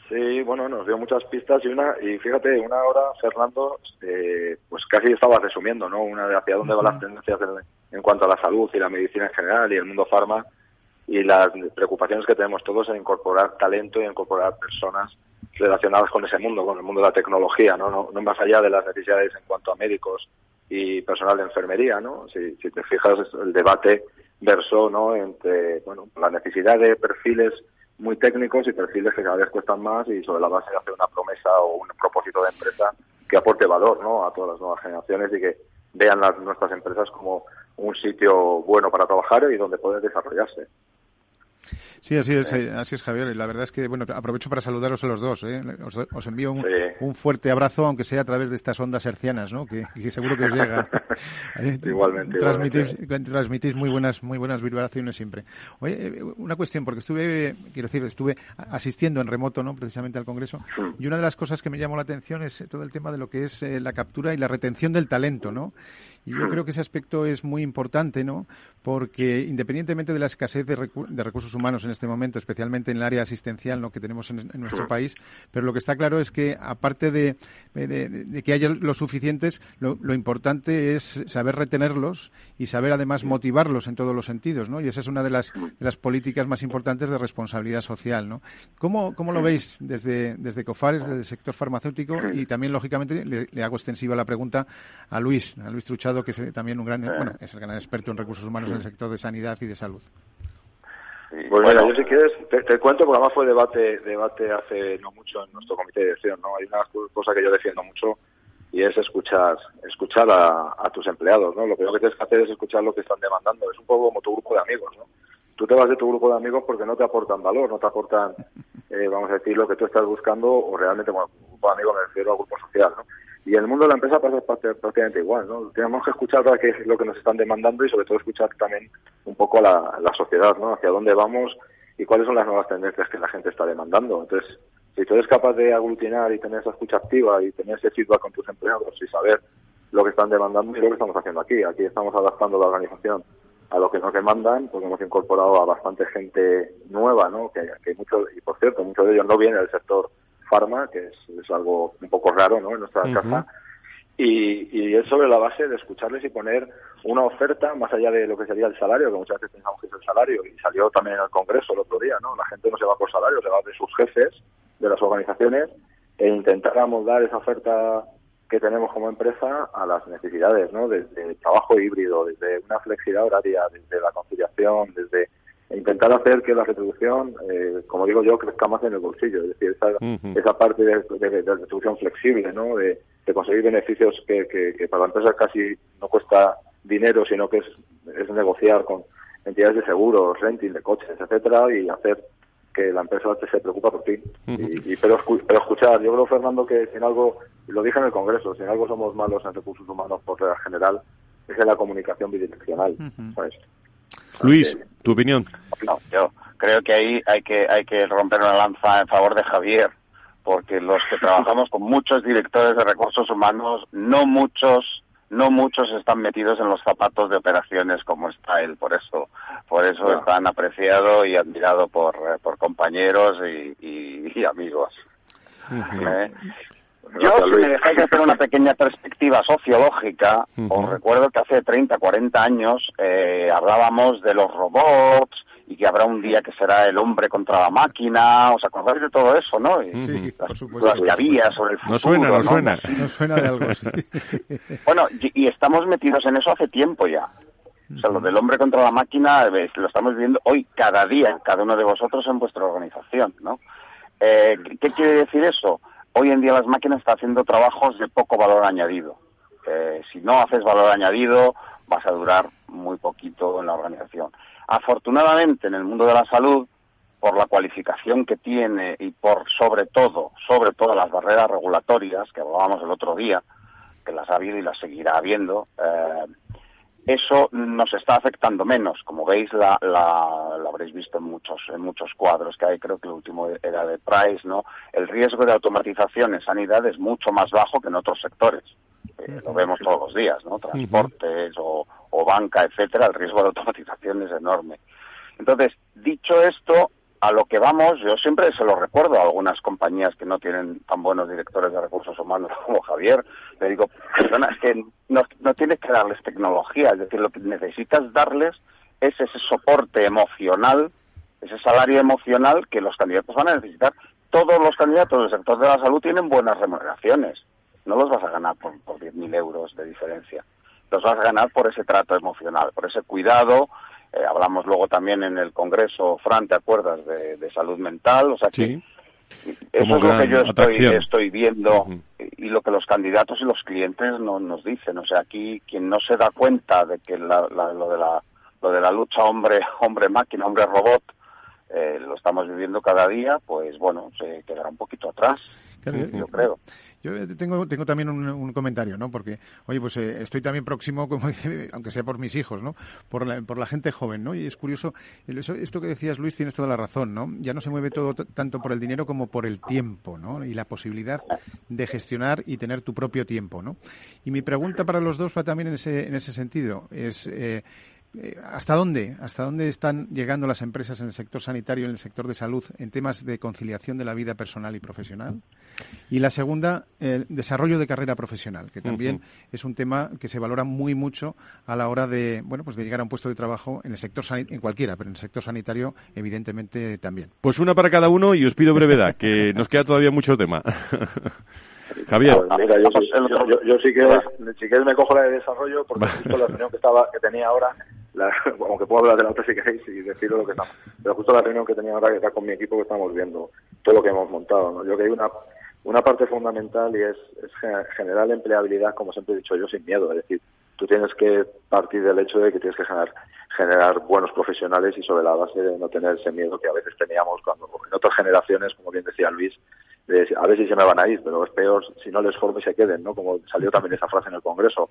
Sí, bueno, nos dio muchas pistas y una, y fíjate, una hora, Fernando, eh, pues casi estaba resumiendo, ¿no? Una de hacia dónde van las tendencias en, en cuanto a la salud y la medicina en general y el mundo farma y las preocupaciones que tenemos todos en incorporar talento y incorporar personas relacionadas con ese mundo, con el mundo de la tecnología, ¿no? No, no más allá de las necesidades en cuanto a médicos y personal de enfermería, ¿no? Si, si te fijas, el debate versó, ¿no? Entre, bueno, la necesidad de perfiles muy técnicos y perfiles que cada vez cuestan más y sobre la base de hacer una promesa o un propósito de empresa que aporte valor, ¿no? A todas las nuevas generaciones y que vean las, nuestras empresas como un sitio bueno para trabajar y donde poder desarrollarse. Sí, así es, eh, así es, Javier. Y la verdad es que, bueno, aprovecho para saludaros a los dos. ¿eh? Os, envío un, fuerte abrazo, aunque sea a través de estas ondas hercianas, ¿no? Que, seguro que os llega. (laughs) ¿eh? igualmente, transmitís, transmitís muy buenas, muy buenas vibraciones siempre. Oye, una cuestión, porque estuve, quiero decir, estuve asistiendo en remoto, ¿no? Precisamente al Congreso. Y una de las cosas que me llamó la atención es todo el tema de lo que es la captura y la retención del talento, ¿no? Y yo creo que ese aspecto es muy importante, ¿no? Porque independientemente de la escasez de, recursos humanos en este momento, especialmente en el área asistencial ¿no? que tenemos en, nuestro país, pero lo que está claro es que aparte de, que haya los suficientes, lo, importante es saber retenerlos y saber además motivarlos en todos los sentidos, ¿no? Y esa es una de las, políticas más importantes de responsabilidad social, ¿no? ¿Cómo, cómo lo veis desde, desde COFARES, desde el sector farmacéutico? Y también, lógicamente, le, le hago extensiva la pregunta a Luis, a Luis Truchado que es también un gran, bueno, es el gran experto en recursos humanos en el sector de sanidad y de salud. Pues mira, yo si quieres, te, cuento, porque además fue debate debate hace no mucho en nuestro comité de dirección, ¿no? Hay una cosa que yo defiendo mucho y es escuchar escuchar a, tus empleados, ¿no? Lo primero que tienes que hacer es escuchar lo que están demandando. Es un poco como tu grupo de amigos, ¿no? Tú te vas de tu grupo de amigos porque no te aportan valor, no te aportan, eh, vamos a decir, lo que tú estás buscando o realmente, bueno, grupo de amigos me refiero al grupo social, ¿no? Y en el mundo de la empresa pasa prácticamente igual, ¿no? Tenemos que escuchar qué es lo que nos están demandando y sobre todo escuchar también un poco a la, sociedad, ¿no? Hacia dónde vamos y cuáles son las nuevas tendencias que la gente está demandando. Entonces, si tú eres capaz de aglutinar y tener esa escucha activa y tener ese feedback con tus empleados y saber lo que están demandando y lo que estamos haciendo aquí. Aquí estamos adaptando la organización a lo que nos demandan, porque hemos incorporado a bastante gente nueva, ¿no? Que, que muchos, y por cierto, muchos de ellos no vienen del sector Pharma, que es, algo un poco raro ¿no? en nuestra casa. Y, es sobre la base de escucharles y poner una oferta más allá de lo que sería el salario, que muchas veces pensamos que es el salario, y salió también en el Congreso el otro día, ¿no? La gente no se va por salario, se va de sus jefes, de las organizaciones, e intentar amoldar esa oferta que tenemos como empresa a las necesidades, ¿no? Desde trabajo híbrido, desde una flexibilidad horaria, desde la conciliación, desde e intentar hacer que la retribución, eh, como digo yo, crezca más en el bolsillo. Es decir, esa, esa parte de, retribución flexible, ¿no? De, conseguir beneficios que, que, para la empresa casi no cuesta dinero, sino que es, es negociar con entidades de seguros, renting de coches, etcétera, y hacer que la empresa se preocupa por ti. y, pero, pero escuchar, yo creo, Fernando, que si en algo, lo dije en el Congreso, si en algo somos malos en recursos humanos por regla general, es en la comunicación bidireccional. Luis, tu opinión. No, yo creo que ahí hay que hay que romper una lanza en favor de Javier, porque los que trabajamos con muchos directores de recursos humanos, no muchos no muchos están metidos en los zapatos de operaciones como está él, por eso, por eso es tan apreciado y admirado por, eh, por compañeros y, amigos. Yo, si me dejáis hacer una pequeña perspectiva sociológica, os recuerdo que hace 30, 40 años eh, hablábamos de los robots y que habrá un día que será el hombre contra la máquina. ¿Os acordáis de todo eso, no? sí, por supuesto. Las que había sobre el futuro. No suena, no, suena. No suena de algo. (laughs) bueno, y, estamos metidos en eso hace tiempo ya. O sea, lo del hombre contra la máquina lo estamos viendo hoy cada día, cada uno de vosotros en vuestra organización, ¿no? Eh, ¿Qué quiere decir eso? Hoy en día las máquinas están haciendo trabajos de poco valor añadido. si no haces valor añadido, vas a durar muy poquito en la organización. Afortunadamente, en el mundo de la salud, por la cualificación que tiene y por sobre todo, sobre todo las barreras regulatorias que hablábamos el otro día, que las ha habido y las seguirá habiendo, eh, eso nos está afectando menos. Como veis, la, la, lo habréis visto en muchos, en muchos cuadros que hay, creo que el último era de Price, ¿no? El riesgo de automatización en sanidad es mucho más bajo que en otros sectores. Eh, lo vemos todos los días, ¿no? Transportes o, o banca, etcétera, el riesgo de automatización es enorme. Entonces, dicho esto, a lo que vamos, yo siempre se lo recuerdo a algunas compañías que no tienen tan buenos directores de recursos humanos como Javier. Le digo, perdona, es que no, no tienes que darles tecnología, es decir, lo que necesitas darles es ese soporte emocional, ese salario emocional que los candidatos van a necesitar. Todos los candidatos del sector de la salud tienen buenas remuneraciones. No los vas a ganar por, por 10.000 euros de diferencia. Los vas a ganar por ese trato emocional, por ese cuidado, eh, hablamos luego también en el Congreso, Fran, ¿te acuerdas? De, salud mental. O sea que eso es lo que yo estoy, estoy viendo y lo que los candidatos y los clientes no, nos dicen. O sea, aquí quien no se da cuenta de que lo, de la, lo de la lucha hombre, (laughs) hombre máquina, hombre robot, eh, lo estamos viviendo cada día, pues bueno, se quedará un poquito atrás, yo creo. Yo eh, tengo, tengo también un, comentario, ¿no? Porque, oye, pues eh, estoy también próximo, como (laughs) aunque sea por mis hijos, ¿no? Por la, por la gente joven, ¿no? Y es curioso, esto que decías, Luis, tienes toda la razón, ¿no? Ya no se mueve todo tanto por el dinero como por el tiempo, ¿no? Y la posibilidad de gestionar y tener tu propio tiempo, ¿no? Y mi pregunta para los dos va también en ese, en ese sentido. Es, eh, ¿Hasta dónde? ¿Hasta dónde están llegando las empresas en el sector sanitario, en el sector de salud, en temas de conciliación de la vida personal y profesional? Y la segunda, el desarrollo de carrera profesional, que también es un tema que se valora muy mucho a la hora de, bueno, pues de llegar a un puesto de trabajo en el sector en cualquiera, pero en el sector sanitario, evidentemente también. Pues una para cada uno y os pido brevedad, que (laughs) nos queda todavía mucho tema. (laughs) Javier. mira, yo, sí que, si quieres me cojo la de desarrollo porque justo la reunión que estaba que tenía ahora (laughs) aunque puedo hablar de la otra si queréis y decirlo lo que estamos. Pero justo la reunión que tenía ahora que está con mi equipo que estamos viendo todo lo que hemos montado. ¿no? Yo que hay una, una parte fundamental y es, es generar empleabilidad, como siempre he dicho yo, sin miedo. Es decir, tú tienes que partir del hecho de que tienes que generar, generar buenos profesionales y sobre la base de no tener ese miedo que a veces teníamos cuando en otras generaciones, como bien decía Luis, a ver si se me van a ir, pero es peor si no les formo y se queden, ¿no? Como salió también esa frase en el Congreso.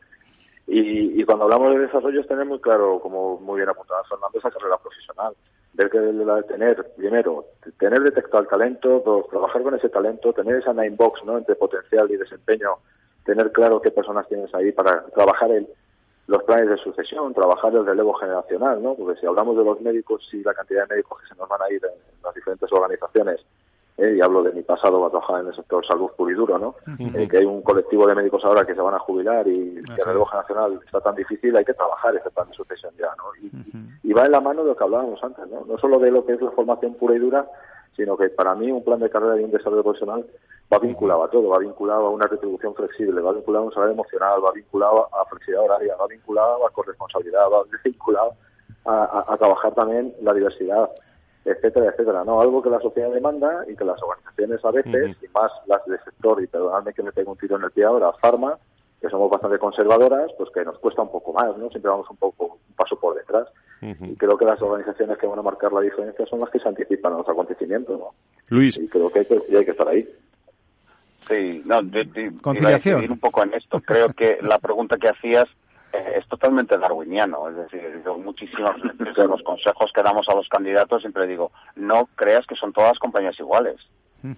Y, cuando hablamos de desarrollo es tener muy claro, como muy bien apuntado Fernando, esa carrera profesional. Ver que la tener, primero, tener detectado el talento, trabajar con ese talento, tener esa nine box ¿no? entre potencial y desempeño, tener claro qué personas tienes ahí para trabajar el, los planes de sucesión, trabajar el relevo generacional, ¿no? Porque si hablamos de los médicos y la cantidad de médicos que se nos van a ir en las diferentes organizaciones, eh, y hablo de mi pasado, va a trabajar en el sector salud puro y duro, ¿no? Eh, que hay un colectivo de médicos ahora que se van a jubilar y que el relevo generacional está tan difícil, hay que trabajar ese plan de sucesión ya, ¿no? Y, va en la mano de lo que hablábamos antes, ¿no? No solo de lo que es la formación pura y dura, sino que para mí un plan de carrera y un desarrollo profesional va vinculado a todo, va vinculado a una retribución flexible, va vinculado a un salario emocional, va vinculado a flexibilidad horaria, va vinculado a corresponsabilidad, va vinculado a trabajar también la diversidad etcétera, etcétera. No, algo que la sociedad demanda y que las organizaciones a veces, y más las del sector, y perdonadme que me tengo un tiro en el pie ahora, Pharma, que somos bastante conservadoras, pues que nos cuesta un poco más, ¿no? Siempre vamos un poco un paso por detrás. Y creo que las organizaciones que van a marcar la diferencia son las que se anticipan a los acontecimientos, ¿no? Luis. Y creo que hay que, hay que estar ahí. Sí, no, Conciliación. un poco en esto. Creo que la pregunta que hacías eh, es totalmente darwiniano. Es decir, yo muchísimos de los consejos que damos a los candidatos siempre digo, no creas que son todas compañías iguales.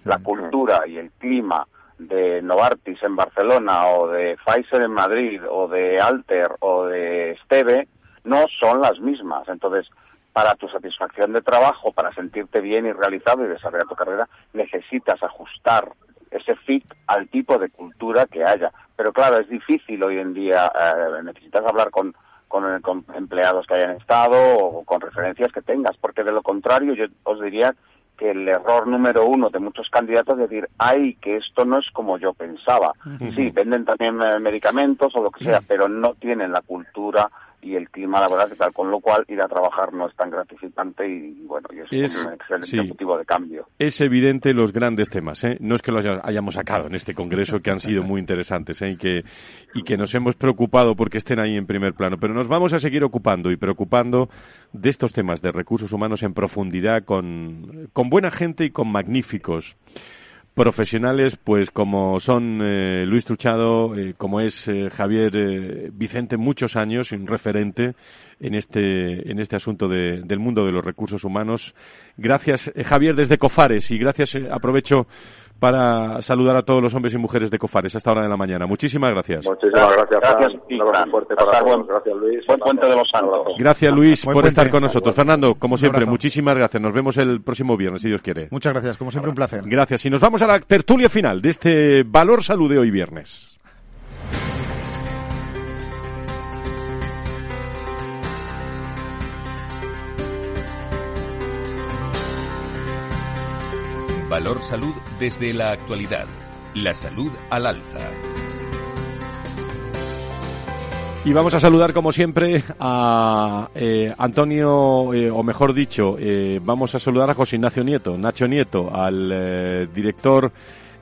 La cultura y el clima de Novartis en Barcelona o de Pfizer en Madrid o de Alter o de Steve no son las mismas. Entonces, para tu satisfacción de trabajo, para sentirte bien y realizado y desarrollar tu carrera, necesitas ajustar ese fit al tipo de cultura que haya. Pero claro, es difícil hoy en día, eh, necesitas hablar con, con, con, empleados que hayan estado o con referencias que tengas, porque de lo contrario yo os diría que el error número uno de muchos candidatos es decir, ay, que esto no es como yo pensaba. Sí, venden también eh, medicamentos o lo que sea, pero no tienen la cultura y el clima laboral que tal, con lo cual ir a trabajar no es tan gratificante y bueno, y es, un excelente motivo de cambio. Es evidente los grandes temas, ¿eh? no es que los hayamos sacado en este congreso que han sido muy interesantes ¿eh? y, que, y que nos hemos preocupado porque estén ahí en primer plano, pero nos vamos a seguir ocupando y preocupando de estos temas de recursos humanos en profundidad con, con buena gente y con magníficos profesionales, pues como son eh, Luis Truchado, eh, como es eh, Javier Vicente, muchos años, un referente en este, en este asunto de, del mundo de los recursos humanos. Gracias, Javier, desde Cofares, y gracias, aprovecho para saludar a todos los hombres y mujeres de Cofares a esta hora de la mañana. Muchísimas gracias. Muchísimas gracias. Gracias, Un fuerte para todos. Gracias, Luis. Buen puente de los santos. Gracias, Luis, por estar con nosotros. Fernando, como siempre, muchísimas gracias. Nos vemos el próximo viernes, si Dios quiere. Muchas gracias, como siempre, un placer. Gracias. Y nos vamos a la tertulia final de este Valor Salud de hoy viernes. Valor Salud desde la actualidad. La salud al alza. Y vamos a saludar, como siempre, a eh, Antonio, eh, o mejor dicho, eh, vamos a saludar a José Ignacio Nieto, Nacho Nieto, al director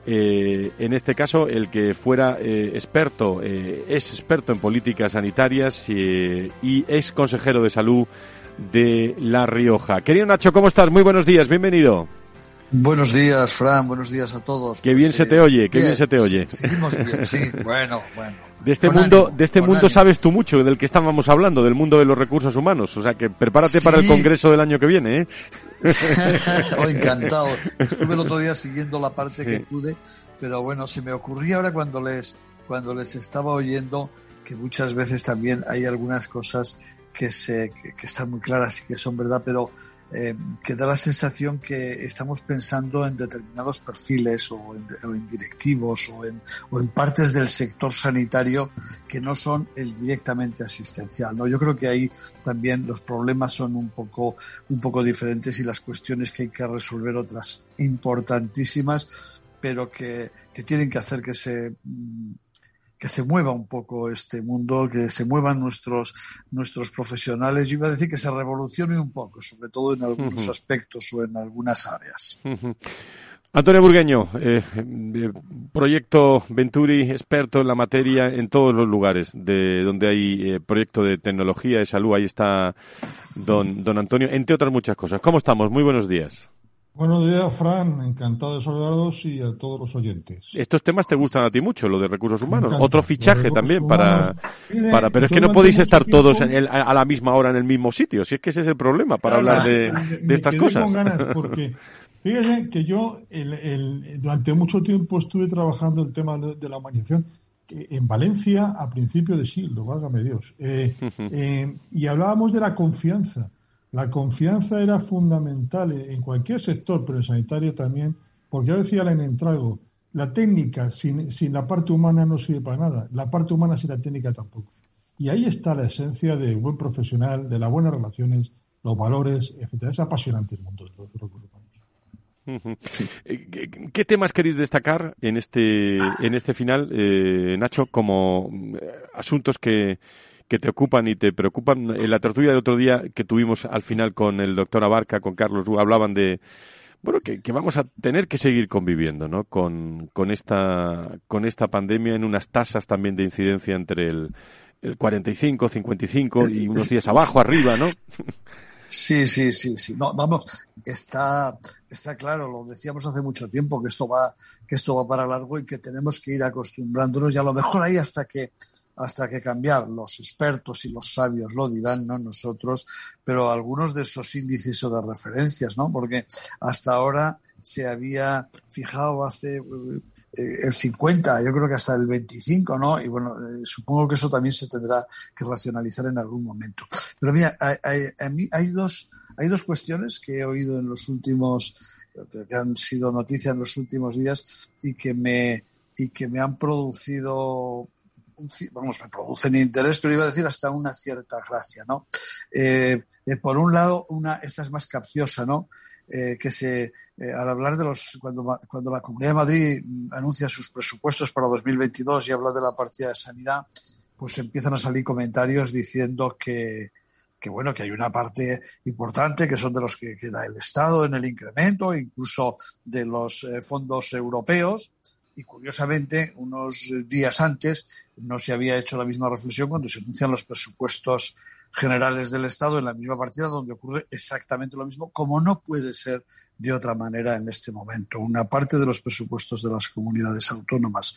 eh, en este caso el que fuera experto, es experto en políticas sanitarias y es consejero de salud de La Rioja. Querido Nacho, ¿cómo estás? Muy buenos días, bienvenido. Buenos días, Fran, buenos días a todos. Qué bien se te oye, qué bien, se te oye. seguimos bien, sí, (laughs) bueno, bueno. De este mundo, de este mundo sabes tú mucho, del que estábamos hablando, del mundo de los recursos humanos. O sea que prepárate para el congreso del año que viene, ¿eh? (laughs) oh, encantado. Estuve el otro día siguiendo la parte que pude, pero bueno, se me ocurría ahora cuando les, cuando les estaba oyendo que muchas veces también hay algunas cosas que, se, que están muy claras y que son verdad, pero eh, que da la sensación que estamos pensando en determinados perfiles o en, directivos o en, o en, partes del sector sanitario que no son el directamente asistencial. ¿no? Yo creo que ahí también los problemas son un poco, un poco diferentes y las cuestiones que hay que resolver otras importantísimas, pero que, que tienen que hacer que se mm, que se mueva un poco este mundo, que se muevan nuestros, nuestros profesionales. Yo iba a decir que se revolucione un poco, sobre todo en algunos aspectos o en algunas áreas. Antonio Burgueño, eh, proyecto Venturi, experto en la materia en todos los lugares de donde hay eh, proyecto de tecnología, de salud. Ahí está don, don Antonio, entre otras muchas cosas. ¿Cómo estamos? Muy buenos días. Buenos días, Fran. Encantado de saludaros y a todos los oyentes. Estos temas te gustan a ti mucho, lo de recursos humanos. Otro fichaje también para, para. Pero es que no podéis estar todos a la misma hora en el mismo sitio. Si es que ese es el problema para hablar de, (laughs) estas cosas. Con ganas (laughs) porque fíjense que yo el, durante mucho tiempo estuve trabajando el tema de, la humanización en Valencia a principio de siglo, válgame Dios. Eh, (laughs) eh, y hablábamos de la confianza. La confianza era fundamental en cualquier sector, pero en sanitario también, porque ya decía en Entrago, la técnica sin, sin, la parte humana no sirve para nada, la parte humana sin la técnica tampoco. Y ahí está la esencia del buen profesional, de las buenas relaciones, los valores, etc. Es apasionante el mundo de los recursos humanos. Eh, ¿Qué temas queréis destacar en este, en este final, eh, Nacho, como eh, asuntos que, que te ocupan y te preocupan. En la tertulia del otro día que tuvimos al final con el doctor Abarca, con Carlos, hablaban de bueno que, vamos a tener que seguir conviviendo ¿no? con, con, esta, con esta pandemia en unas tasas también de incidencia entre el, el 45, 55 y unos días abajo, arriba, ¿no? Sí, sí, sí, sí. No, vamos, está, está claro, lo decíamos hace mucho tiempo, que esto va, que esto va para largo y que tenemos que ir acostumbrándonos y a lo mejor ahí hasta que hasta que cambiar. Los expertos y los sabios lo dirán, no nosotros, pero algunos de esos índices o de referencias, ¿no? Porque hasta ahora se había fijado hace eh, el 50, yo creo que hasta el 25, ¿no? Y bueno, eh, supongo que eso también se tendrá que racionalizar en algún momento. Pero mira, hay, hay dos, hay dos cuestiones que he oído en los últimos, que han sido noticia en los últimos días y que me, y que me han producido vamos, me producen interés, pero iba a decir hasta una cierta gracia, ¿no? Eh, eh, por un lado, una, esta es más capciosa, ¿no? Eh, que se, al hablar de los, cuando, cuando la Comunidad de Madrid anuncia sus presupuestos para 2022 y habla de la partida de sanidad, pues empiezan a salir comentarios diciendo que, que bueno, que hay una parte importante que son de los que, queda el Estado en el incremento, incluso de los fondos europeos, y curiosamente, unos días antes no se había hecho la misma reflexión cuando se anuncian los presupuestos generales del Estado en la misma partida donde ocurre exactamente lo mismo, como no puede ser de otra manera en este momento. Una parte de los presupuestos de las comunidades autónomas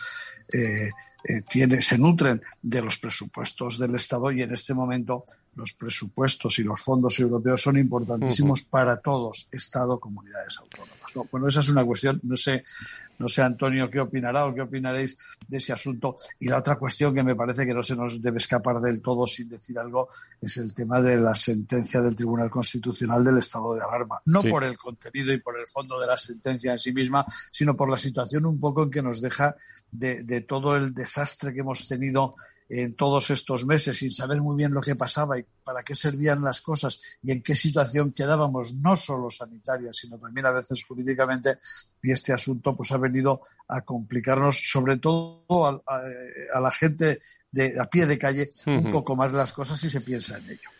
eh, eh, tiene, se nutren de los presupuestos del Estado y en este momento los presupuestos y los fondos europeos son importantísimos para todos, Estado, comunidades autónomas. bueno, esa es una cuestión, no sé, no sé, Antonio, qué opinará o qué opinaréis de ese asunto. Y la otra cuestión que me parece que no se nos debe escapar del todo sin decir algo es el tema de la sentencia del Tribunal Constitucional del estado de alarma. No por el contenido y por el fondo de la sentencia en sí misma, sino por la situación un poco en que nos deja de, de todo el desastre que hemos tenido en todos estos meses sin saber muy bien lo que pasaba y para qué servían las cosas y en qué situación quedábamos, no solo sanitaria, sino también a veces jurídicamente, y este asunto pues ha venido a complicarnos, sobre todo a, la gente de, a pie de calle, un poco más las cosas si se piensa en ello.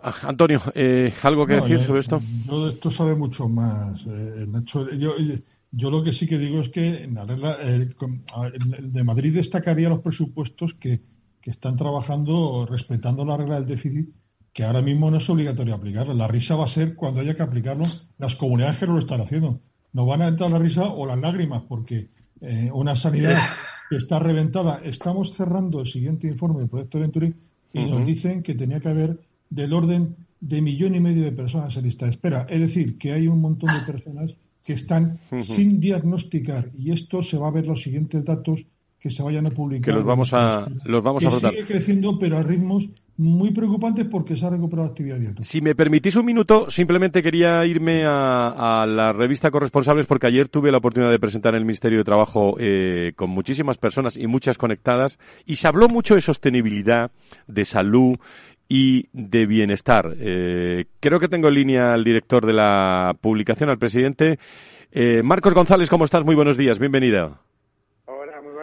Ah, Antonio, eh, ¿algo que decir sobre esto? Yo de esto sabe mucho más, eh, Nacho. Yo, Yo lo que sí que digo es que en la regla, de Madrid destacaría los presupuestos que, que, están trabajando respetando la regla del déficit, que ahora mismo no es obligatorio aplicarlo. La risa va a ser cuando haya que aplicarlo las comunidades que no lo están haciendo. No van a entrar la risa o las lágrimas, porque eh, una sanidad (laughs) que está reventada. Estamos cerrando el siguiente informe del proyecto Venturi y nos dicen que tenía que haber del orden de millón y medio de personas en lista de espera. Es decir, que hay un montón de personas que están sin diagnosticar y esto se va a ver los siguientes datos que se vayan a publicar. Que los vamos a los vamos a Sigue creciendo, pero a ritmos muy preocupantes porque se ha recuperado actividad diaria. Si me permitís un minuto, simplemente quería irme a, la revista Corresponsables porque ayer tuve la oportunidad de presentar en el Ministerio de Trabajo eh, con muchísimas personas y muchas conectadas y se habló mucho de sostenibilidad, de salud y de bienestar. Eh, creo que tengo en línea al director de la publicación, al presidente. Eh, Marcos González, ¿cómo estás? Muy buenos días, bienvenido.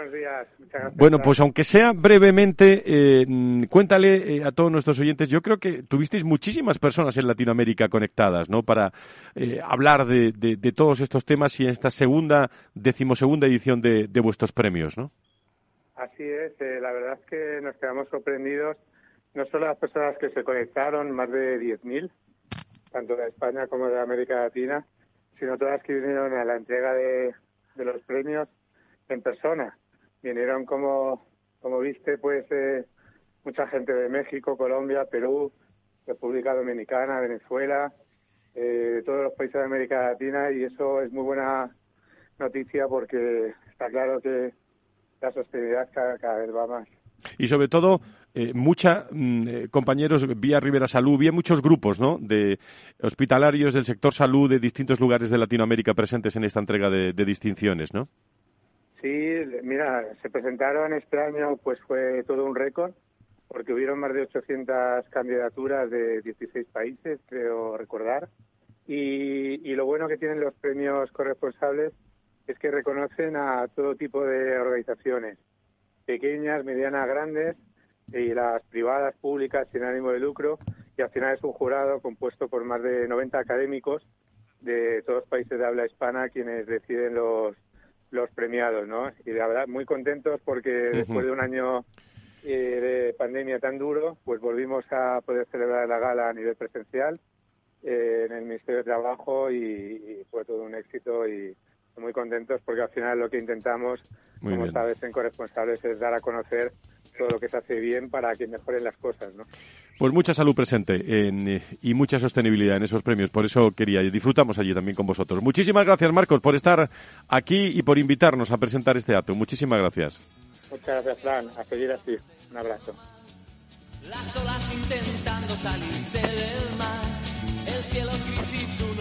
Buenos días. Muchas gracias. Bueno, pues aunque sea brevemente, eh, cuéntale a todos nuestros oyentes, yo creo que tuvisteis muchísimas personas en Latinoamérica conectadas, ¿no? Para hablar de, de, todos estos temas y en esta segunda, decimosegunda edición de, de vuestros premios, ¿no? Así es, la verdad es que nos quedamos sorprendidos no solo las personas que se conectaron, más de 10.000, tanto de España como de América Latina, sino todas que vinieron a la entrega de, los premios en persona. Vinieron como, como viste, pues eh, mucha gente de México, Colombia, Perú, República Dominicana, Venezuela, eh, todos los países de América Latina y eso es muy buena noticia porque está claro que la sostenibilidad cada vez va más. Y sobre todo, eh, mucha mm, eh, compañeros vía Rivera Salud, vía muchos grupos ¿no? de hospitalarios del sector salud de distintos lugares de Latinoamérica presentes en esta entrega de, distinciones, ¿no? Sí, mira, se presentaron este año, pues fue todo un récord, porque hubieron más de 800 candidaturas de 16 países, creo recordar. Y, y lo bueno que tienen los premios corresponsables es que reconocen a todo tipo de organizaciones, pequeñas, medianas, grandes, y las privadas, públicas, sin ánimo de lucro, y al final es un jurado compuesto por más de 90 académicos de todos los países de habla hispana quienes deciden los, los premiados, ¿no? Y la verdad, muy contentos porque después de un año eh, de pandemia tan duro, pues volvimos a poder celebrar la gala a nivel presencial eh, en el Ministerio de Trabajo y, fue todo un éxito y muy contentos porque al final lo que intentamos, como sabes, en Corresponsables es dar a conocer todo lo que se hace bien para que mejoren las cosas, ¿no? Pues mucha salud presente en, y mucha sostenibilidad en esos premios. Por eso quería, disfrutamos allí también con vosotros. Muchísimas gracias, Marcos, por estar aquí y por invitarnos a presentar este acto. Muchísimas gracias. Muchas gracias, Fran. A seguir así. Un abrazo.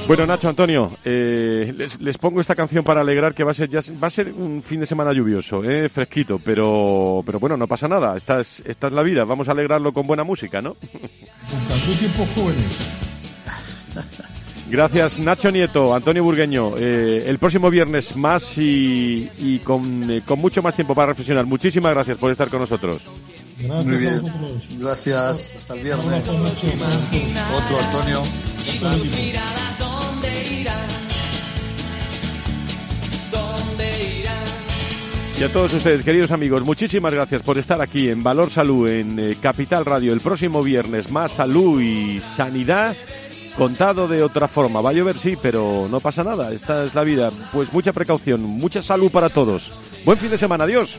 Bueno, Nacho, Antonio, eh, les, pongo esta canción para alegrar que va a ser ya va a ser un fin de semana lluvioso, eh, fresquito, pero pero bueno, no pasa nada. Esta es, esta es la vida. Vamos a alegrarlo con buena música, ¿no? Gracias, Nacho Nieto, Antonio Burgueño. Eh, el próximo viernes más y, con, eh, con, mucho más tiempo para reflexionar. Muchísimas gracias por estar con nosotros. Muy bien. Gracias. Hasta el viernes. Otro, Antonio. Y a todos ustedes, queridos amigos, muchísimas gracias por estar aquí en Valor Salud, en eh, Capital Radio. El próximo viernes, más salud y sanidad contado de otra forma. Va a llover, sí, pero no pasa nada. Esta es la vida. Pues mucha precaución, mucha salud para todos. Buen fin de semana. Adiós.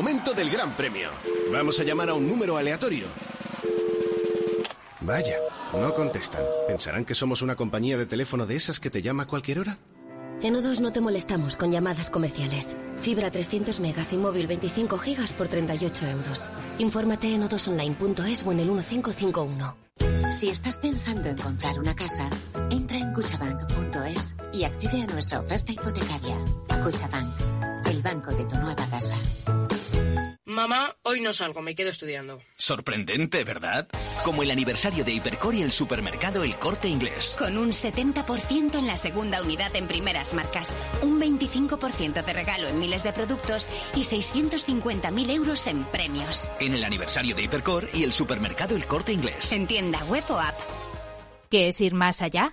Momento del gran premio. Vamos a llamar a un número aleatorio. Vaya, no contestan. ¿Pensarán que somos una compañía de teléfono de esas que te llama a cualquier hora? En O2 no te molestamos con llamadas comerciales. Fibra 300 megas y móvil 25 gigas por 38 euros. Infórmate en odosonline.es o en el 1551. Si estás pensando en comprar una casa, entra en cuchabank.es y accede a nuestra oferta hipotecaria. Cuchabank, el banco de tu nueva casa. Mamá, hoy no salgo, me quedo estudiando. Sorprendente, ¿verdad? Como el aniversario de Hipercor y el supermercado El Corte Inglés. Con un 70% en la segunda unidad en primeras marcas, un 25% de regalo en miles de productos y 650.000 euros en premios. En el aniversario de Hipercor y el supermercado El Corte Inglés. En tienda web o app. ¿Qué es ir más allá?